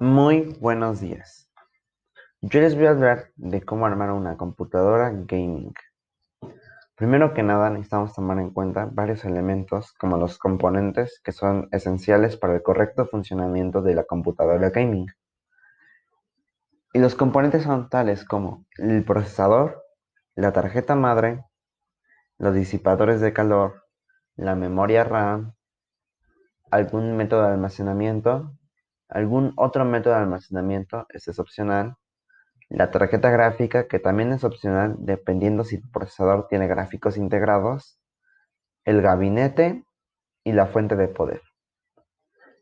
Muy buenos días. Yo les voy a hablar de cómo armar una computadora gaming. Primero que nada necesitamos tomar en cuenta varios elementos como los componentes que son esenciales para el correcto funcionamiento de la computadora gaming. Y los componentes son tales como el procesador, la tarjeta madre, los disipadores de calor, la memoria RAM, algún método de almacenamiento algún otro método de almacenamiento, es opcional. La tarjeta gráfica, que también es opcional dependiendo si tu procesador tiene gráficos integrados. El gabinete y la fuente de poder.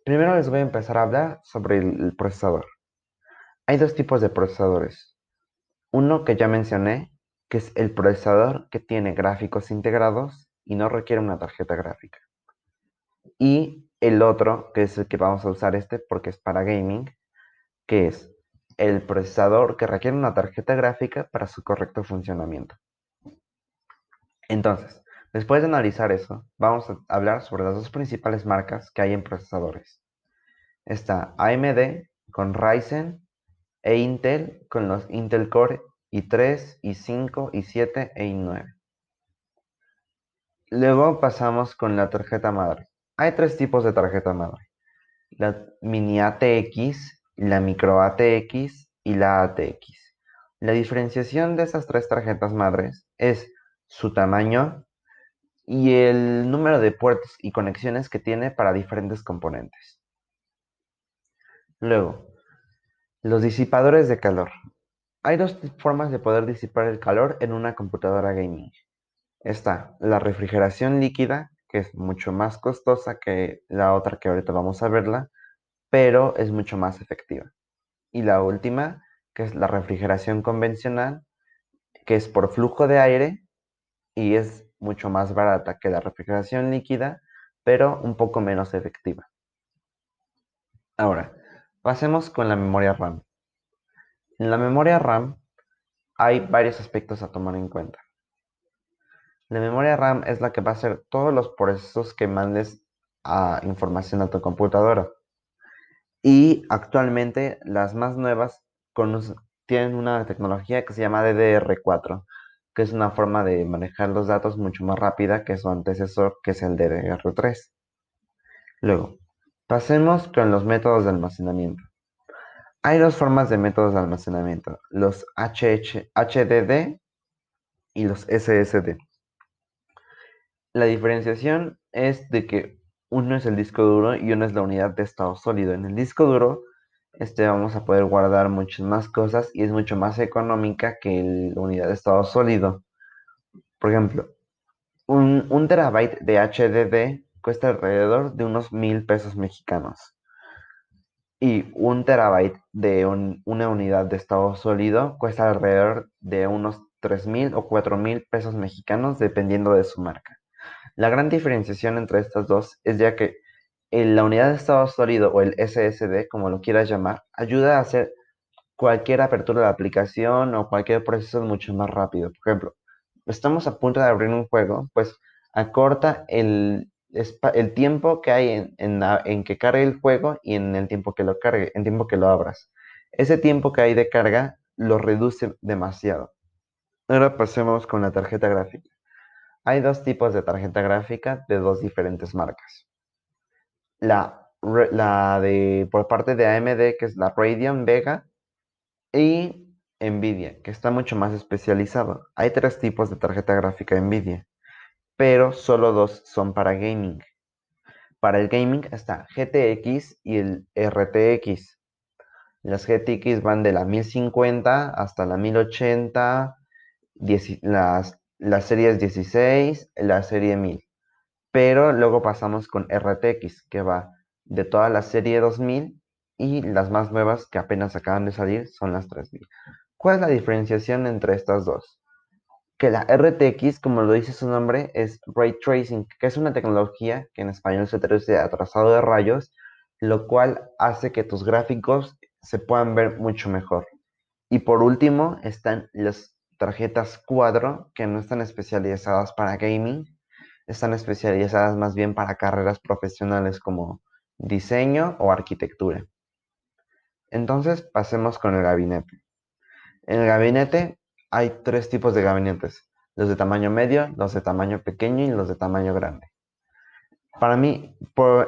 Primero les voy a empezar a hablar sobre el procesador. Hay dos tipos de procesadores. Uno que ya mencioné, que es el procesador que tiene gráficos integrados y no requiere una tarjeta gráfica. Y el otro, que es el que vamos a usar este porque es para gaming, que es el procesador que requiere una tarjeta gráfica para su correcto funcionamiento. Entonces, después de analizar eso, vamos a hablar sobre las dos principales marcas que hay en procesadores. Está AMD con Ryzen e Intel con los Intel Core i3, i5, i7 e i9. Luego pasamos con la tarjeta madre. Hay tres tipos de tarjeta madre. La mini ATX, la micro ATX y la ATX. La diferenciación de esas tres tarjetas madres es su tamaño y el número de puertos y conexiones que tiene para diferentes componentes. Luego, los disipadores de calor. Hay dos formas de poder disipar el calor en una computadora gaming. Está la refrigeración líquida, que es mucho más costosa que la otra que ahorita vamos a verla, pero es mucho más efectiva. Y la última, que es la refrigeración convencional, que es por flujo de aire y es mucho más barata que la refrigeración líquida, pero un poco menos efectiva. Ahora, pasemos con la memoria RAM. En la memoria RAM hay varios aspectos a tomar en cuenta. La memoria RAM es la que va a hacer todos los procesos que mandes a información a tu computadora. Y actualmente las más nuevas tienen una tecnología que se llama DDR4, que es una forma de manejar los datos mucho más rápida que su antecesor, que es el DDR3. Luego, pasemos con los métodos de almacenamiento. Hay dos formas de métodos de almacenamiento, los HDD y los SSD. La diferenciación es de que uno es el disco duro y uno es la unidad de estado sólido. En el disco duro este, vamos a poder guardar muchas más cosas y es mucho más económica que la unidad de estado sólido. Por ejemplo, un, terabyte de HDD cuesta alrededor de unos mil pesos mexicanos. Y un terabyte de una unidad de estado sólido cuesta alrededor de unos tres mil o cuatro mil pesos mexicanos dependiendo de su marca. La gran diferenciación entre estas dos es ya que la unidad de estado sólido o el SSD, como lo quieras llamar, ayuda a hacer cualquier apertura de aplicación o cualquier proceso mucho más rápido. Por ejemplo, estamos a punto de abrir un juego, pues acorta el, el tiempo que hay en, en, que cargue el juego y en el tiempo que lo cargue, en tiempo que lo abras. Ese tiempo que hay de carga lo reduce demasiado. Ahora pasemos con la tarjeta gráfica. Hay dos tipos de tarjeta gráfica de dos diferentes marcas. La, de por parte de AMD, que es la Radeon Vega, y Nvidia, que está mucho más especializado. Hay tres tipos de tarjeta gráfica Nvidia, pero solo dos son para gaming. Para el gaming está GTX y el RTX. Las GTX van de la 1050 hasta la 1080, las la serie 16, la serie 1000. Pero luego pasamos con RTX, que va de toda la serie 2000 y las más nuevas que apenas acaban de salir son las 3000. ¿Cuál es la diferenciación entre estas dos? Que la RTX, como lo dice su nombre, es Ray Tracing, que es una tecnología que en español se traduce a trazado de rayos, lo cual hace que tus gráficos se puedan ver mucho mejor. Y por último están los tarjetas cuadro que no están especializadas para gaming, están especializadas más bien para carreras profesionales como diseño o arquitectura. Entonces pasemos con el gabinete. En el gabinete hay tres tipos de gabinetes, los de tamaño medio, los de tamaño pequeño y los de tamaño grande. Para mí,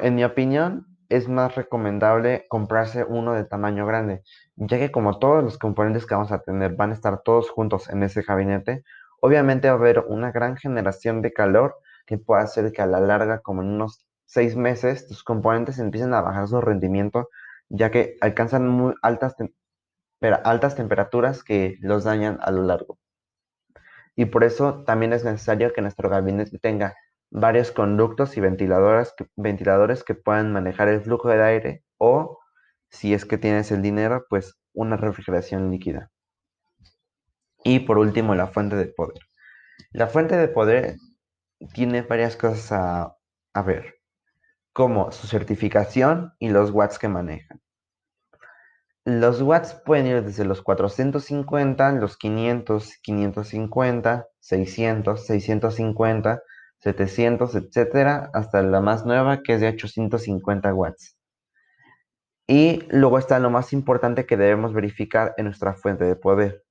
en mi opinión, es más recomendable comprarse uno de tamaño grande, ya que como todos los componentes que vamos a tener van a estar todos juntos en ese gabinete, obviamente va a haber una gran generación de calor que puede hacer que a la larga, como en unos seis meses, tus componentes empiecen a bajar su rendimiento, ya que alcanzan muy altas, altas temperaturas que los dañan a lo largo. Y por eso también es necesario que nuestro gabinete tenga varios conductos y ventiladores que, ventiladores que puedan manejar el flujo de aire o, si es que tienes el dinero, pues una refrigeración líquida. Y por último, la fuente de poder. La fuente de poder tiene varias cosas a, a ver, como su certificación y los watts que manejan. Los watts pueden ir desde los 450, los 500, 550, 600, 650, 700, etcétera, hasta la más nueva que es de 850 watts. Y luego está lo más importante que debemos verificar en nuestra fuente de poder.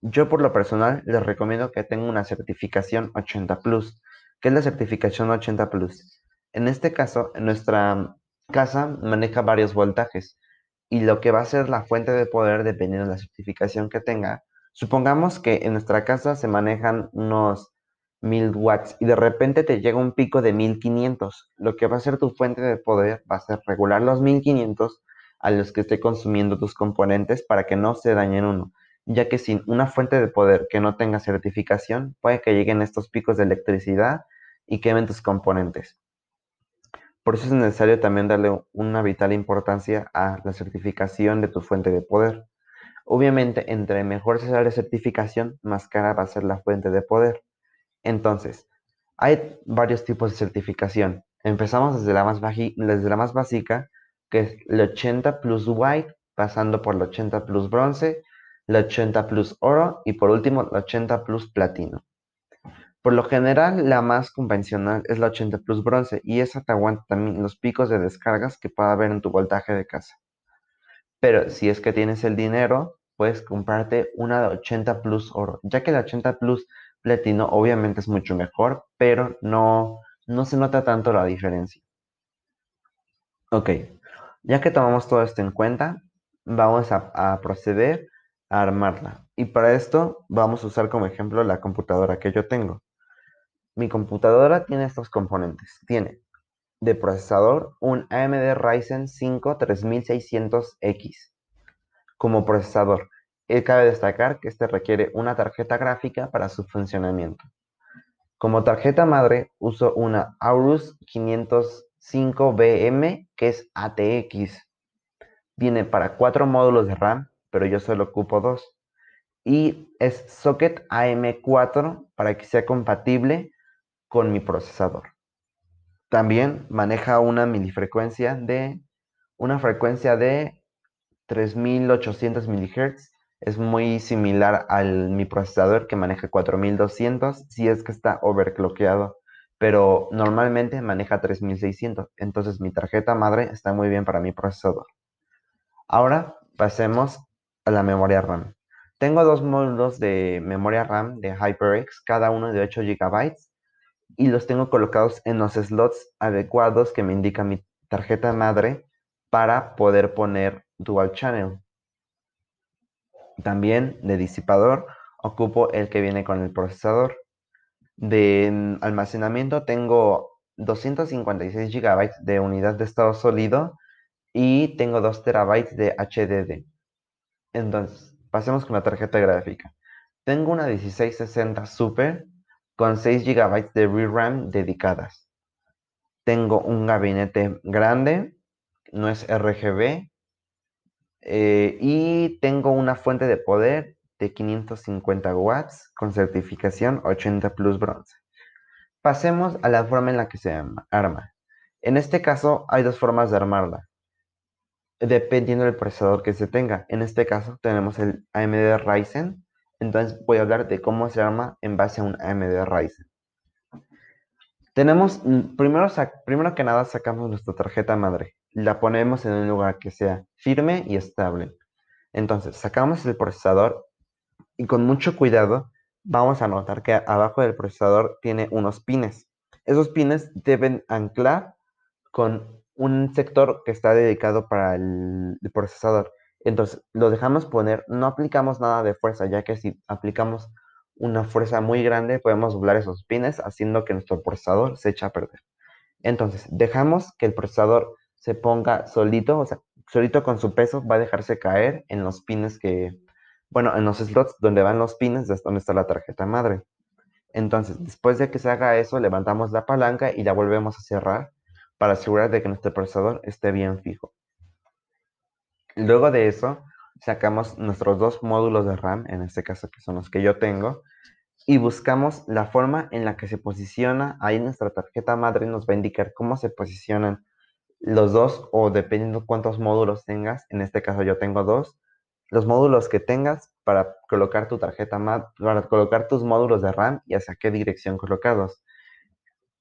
Yo por lo personal les recomiendo que tengan una certificación 80 Plus. ¿Qué es la certificación 80 Plus? En este caso, en nuestra casa maneja varios voltajes y lo que va a ser la fuente de poder dependiendo de la certificación que tenga. Supongamos que en nuestra casa se manejan unos 1000 watts y de repente te llega un pico de 1500. Lo que va a ser tu fuente de poder va a ser regular los 1500 a los que esté consumiendo tus componentes para que no se dañen uno, ya que sin una fuente de poder que no tenga certificación puede que lleguen estos picos de electricidad y quemen tus componentes. Por eso es necesario también darle una vital importancia a la certificación de tu fuente de poder. Obviamente, entre mejor sea la certificación, más cara va a ser la fuente de poder. Entonces, hay varios tipos de certificación. Empezamos desde la más, básica, que es el 80 plus white, pasando por el 80 plus bronce, el 80 plus oro y por último el 80 plus platino. Por lo general, la más convencional es la 80 plus bronce y esa te aguanta también los picos de descargas que pueda haber en tu voltaje de casa. Pero si es que tienes el dinero, puedes comprarte una de 80 plus oro, ya que la 80 plus platino obviamente es mucho mejor, pero no, no se nota tanto la diferencia. Ok, ya que tomamos todo esto en cuenta, vamos a, proceder a armarla. Y para esto vamos a usar como ejemplo la computadora que yo tengo. Mi computadora tiene estos componentes. Tiene de procesador un AMD Ryzen 5 3600X como procesador. Y cabe destacar que este requiere una tarjeta gráfica para su funcionamiento. Como tarjeta madre uso una Aorus 505BM que es ATX. Viene para cuatro módulos de RAM, pero yo solo ocupo dos. Y es socket AM4 para que sea compatible con mi procesador. También maneja una milifrecuencia de una frecuencia de 3800 MHz es muy similar al mi procesador que maneja 4200 si es que está overclockeado, pero normalmente maneja 3600, entonces mi tarjeta madre está muy bien para mi procesador. Ahora pasemos a la memoria RAM. Tengo dos módulos de memoria RAM de HyperX, cada uno de 8 GB, y los tengo colocados en los slots adecuados que me indica mi tarjeta madre para poder poner dual channel. También de disipador ocupo el que viene con el procesador. De mm, almacenamiento tengo 256 GB de unidad de estado sólido y tengo 2 TB de HDD. Entonces, pasemos con la tarjeta gráfica. Tengo una 1660 Super con 6 GB de VRAM dedicadas. Tengo un gabinete grande, no es RGB, eh, y tengo una fuente de poder de 550 watts con certificación 80 plus bronce. Pasemos a la forma en la que se arma. En este caso hay dos formas de armarla, dependiendo del procesador que se tenga. En este caso tenemos el AMD Ryzen, entonces voy a hablar de cómo se arma en base a un AMD Ryzen. Tenemos, mm, primero, primero que nada sacamos nuestra tarjeta madre. La ponemos en un lugar que sea firme y estable. Entonces, sacamos el procesador y con mucho cuidado vamos a notar que abajo del procesador tiene unos pines. Esos pines deben anclar con un sector que está dedicado para el, procesador. Entonces, lo dejamos poner, no aplicamos nada de fuerza, ya que si aplicamos una fuerza muy grande, podemos doblar esos pines, haciendo que nuestro procesador se eche a perder. Entonces, dejamos que el procesador se ponga solito, o sea, solito con su peso, va a dejarse caer en los pines que, bueno, en los slots donde van los pines, de donde está la tarjeta madre. Entonces, después de que se haga eso, levantamos la palanca y la volvemos a cerrar para asegurar de que nuestro procesador esté bien fijo. Luego de eso, sacamos nuestros dos módulos de RAM, en este caso que son los que yo tengo, y buscamos la forma en la que se posiciona. Ahí nuestra tarjeta madre nos va a indicar cómo se posicionan los dos o dependiendo cuántos módulos tengas. En este caso yo tengo dos. Los módulos que tengas para colocar tu tarjeta madre, para colocar tus módulos de RAM y hacia qué dirección colocarlos.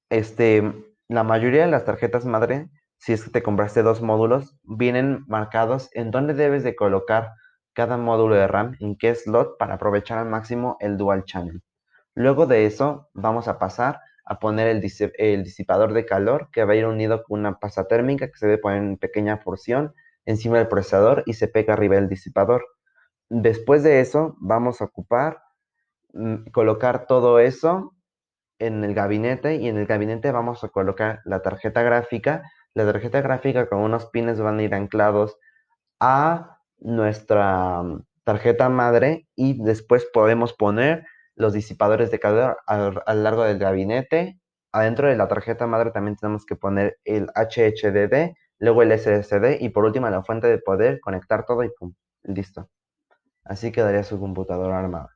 Este, la mayoría de las tarjetas madre, si es que te compraste dos módulos, vienen marcados en dónde debes de colocar cada módulo de RAM, en qué slot para aprovechar al máximo el dual channel. Luego de eso, vamos a pasar a poner el, disipador de calor que va a ir unido con una pasta térmica que se debe poner en pequeña porción encima del procesador y se pega arriba del disipador. Después de eso, vamos a ocupar, mm, colocar todo eso en el gabinete y en el gabinete vamos a colocar la tarjeta gráfica. La tarjeta gráfica con unos pines van a ir anclados a nuestra mm, tarjeta madre y después podemos poner los disipadores de calor a, lo largo del gabinete. Adentro de la tarjeta madre también tenemos que poner el HHDD, luego el SSD y por último la fuente de poder, conectar todo y pum, listo. Así quedaría su computadora armada.